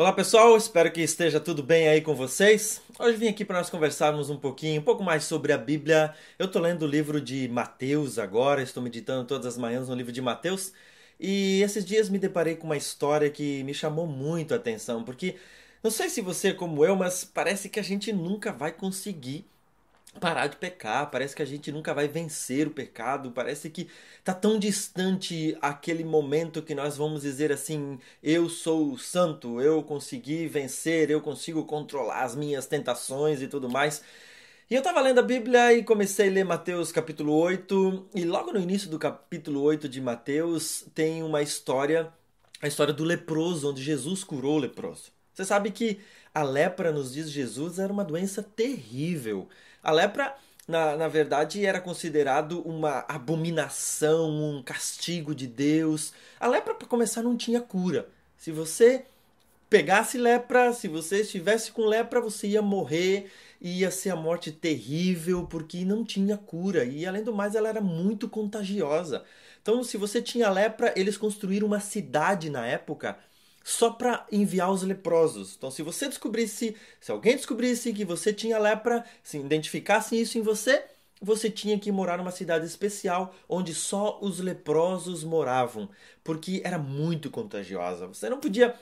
Olá pessoal, espero que esteja tudo bem aí com vocês. Hoje vim aqui para nós conversarmos um pouquinho, um pouco mais sobre a Bíblia. Eu estou lendo o livro de Mateus agora, estou meditando todas as manhãs no livro de Mateus. E esses dias me deparei com uma história que me chamou muito a atenção, porque não sei se você é como eu, mas parece que a gente nunca vai conseguir parar de pecar, parece que a gente nunca vai vencer o pecado, parece que tá tão distante aquele momento que nós vamos dizer assim, eu sou santo, eu consegui vencer, eu consigo controlar as minhas tentações e tudo mais. E eu estava lendo a Bíblia e comecei a ler Mateus capítulo 8, e logo no início do capítulo 8 de Mateus tem uma história, a história do leproso, onde Jesus curou o leproso. Você sabe que a lepra, nos de Jesus, era uma doença terrível. A lepra, na, na verdade, era considerado uma abominação, um castigo de Deus. A lepra, para começar, não tinha cura. Se você pegasse lepra, se você estivesse com lepra, você ia morrer, ia ser a morte terrível, porque não tinha cura. E além do mais, ela era muito contagiosa. Então, se você tinha lepra, eles construíram uma cidade na época só para enviar os leprosos. Então, se você descobrisse, se alguém descobrisse que você tinha lepra, se identificasse isso em você, você tinha que morar numa cidade especial onde só os leprosos moravam, porque era muito contagiosa. Você não podia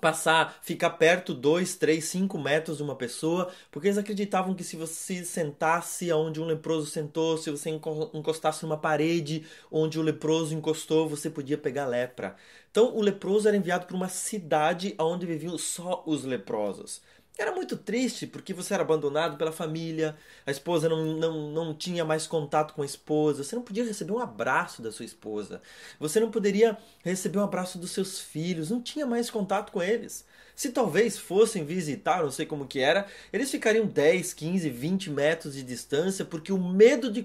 passar, ficar perto 2, 3, 5 metros de uma pessoa, porque eles acreditavam que se você sentasse onde um leproso sentou, se você encostasse numa parede onde o leproso encostou, você podia pegar lepra. Então o leproso era enviado para uma cidade onde viviam só os leprosos. Era muito triste porque você era abandonado pela família, a esposa não, não, não tinha mais contato com a esposa, você não podia receber um abraço da sua esposa, você não poderia receber um abraço dos seus filhos, não tinha mais contato com eles. Se talvez fossem visitar, não sei como que era, eles ficariam 10, 15, 20 metros de distância, porque o medo de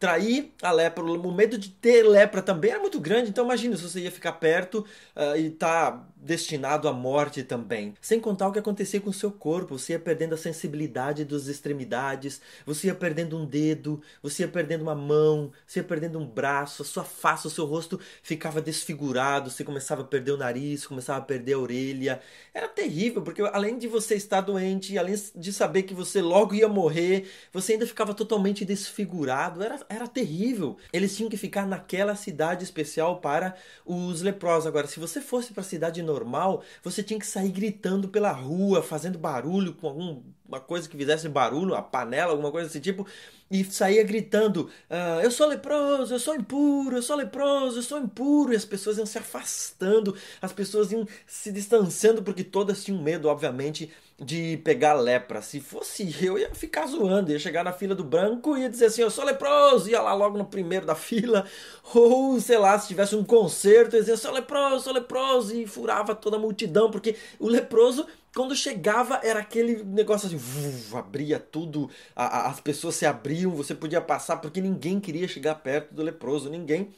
contrair a lepra, o medo de ter lepra também era muito grande. Então imagina se você ia ficar perto uh, e tá destinado à morte também. Sem contar o que acontecia com o seu corpo, você ia perdendo a sensibilidade das extremidades, você ia perdendo um dedo, você ia perdendo uma mão, você ia perdendo um braço, a sua face, o seu rosto ficava desfigurado, você começava a perder o nariz, começava a perder a orelha. Era terrível, porque além de você estar doente, além de saber que você logo ia morrer, você ainda ficava totalmente desfigurado. Era, era terrível. Eles tinham que ficar naquela cidade especial para os leprosos. Agora, se você fosse para a cidade normal, você tinha que sair gritando pela rua, fazendo barulho com alguma coisa que fizesse barulho, a panela, alguma coisa desse tipo e saía gritando: ah, Eu sou leproso, eu sou impuro, eu sou leproso, eu sou impuro. E as pessoas iam se afastando, as pessoas iam se distanciando, porque todas tinham medo, obviamente, de pegar lepra. Se fosse eu, ia ficar zoando, ia chegar na fila do branco e ia dizer assim: Eu sou leproso, ia lá logo no primeiro da fila. Ou sei lá, se tivesse um concerto, ia dizer: Eu sou leproso, sou leproso, e furava toda a multidão, porque o leproso quando chegava era aquele negócio assim, abria tudo, a, a, as pessoas se abriam, você podia passar, porque ninguém queria chegar perto do leproso, ninguém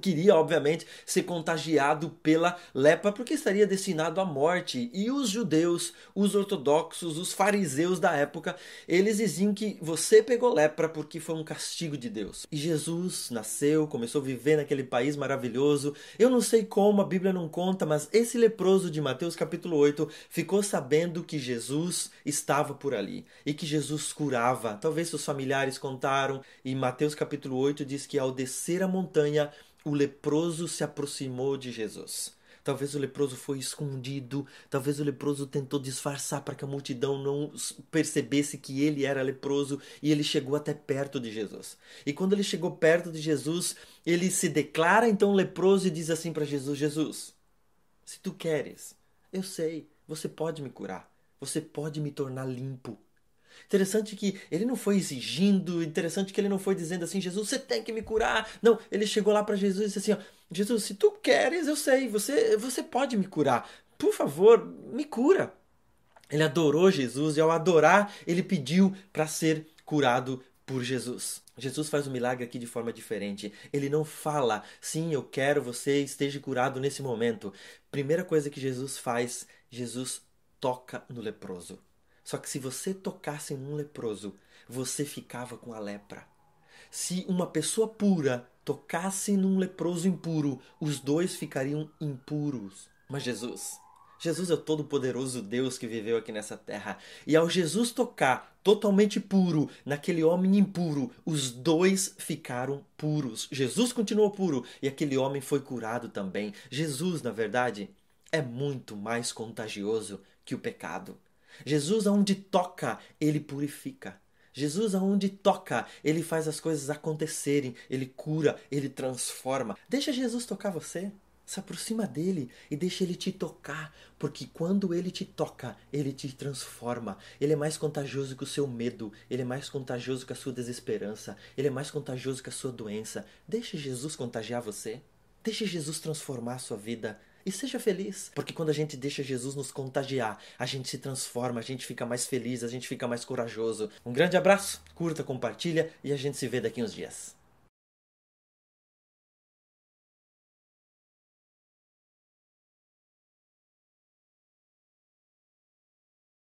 queria, obviamente, ser contagiado pela lepra, porque estaria destinado à morte. E os judeus, os ortodoxos, os fariseus da época, eles diziam que você pegou lepra porque foi um castigo de Deus. E Jesus nasceu, começou a viver naquele país maravilhoso. Eu não sei como, a Bíblia não conta, mas esse leproso de Mateus capítulo 8 ficou sabendo que Jesus estava por ali e que Jesus curava. Talvez seus familiares contaram, e Mateus capítulo 8 diz que ao descer a montanha, o leproso se aproximou de Jesus. Talvez o leproso foi escondido, talvez o leproso tentou disfarçar para que a multidão não percebesse que ele era leproso e ele chegou até perto de Jesus. E quando ele chegou perto de Jesus, ele se declara então leproso e diz assim para Jesus: Jesus, se tu queres, eu sei, você pode me curar, você pode me tornar limpo. Interessante que ele não foi exigindo, interessante que ele não foi dizendo assim, Jesus, você tem que me curar. Não, ele chegou lá para Jesus e disse assim, ó, Jesus, se tu queres, eu sei, você, você pode me curar. Por favor, me cura. Ele adorou Jesus e ao adorar, ele pediu para ser curado por Jesus. Jesus faz o um milagre aqui de forma diferente. Ele não fala, sim, eu quero você esteja curado nesse momento. Primeira coisa que Jesus faz, Jesus toca no leproso. Só que se você tocasse num leproso, você ficava com a lepra. Se uma pessoa pura tocasse num leproso impuro, os dois ficariam impuros. Mas Jesus Jesus é o todo-poderoso Deus que viveu aqui nessa terra. E ao Jesus tocar totalmente puro naquele homem impuro, os dois ficaram puros. Jesus continuou puro e aquele homem foi curado também. Jesus, na verdade, é muito mais contagioso que o pecado. Jesus, aonde toca, ele purifica. Jesus, aonde toca, ele faz as coisas acontecerem, ele cura, ele transforma. Deixa Jesus tocar você. Se aproxima dele e deixa ele te tocar, porque quando ele te toca, ele te transforma. Ele é mais contagioso que o seu medo, ele é mais contagioso que a sua desesperança, ele é mais contagioso que a sua doença. Deixe Jesus contagiar você. Deixe Jesus transformar a sua vida. E seja feliz, porque quando a gente deixa Jesus nos contagiar, a gente se transforma, a gente fica mais feliz, a gente fica mais corajoso. Um grande abraço, curta, compartilha e a gente se vê daqui uns dias.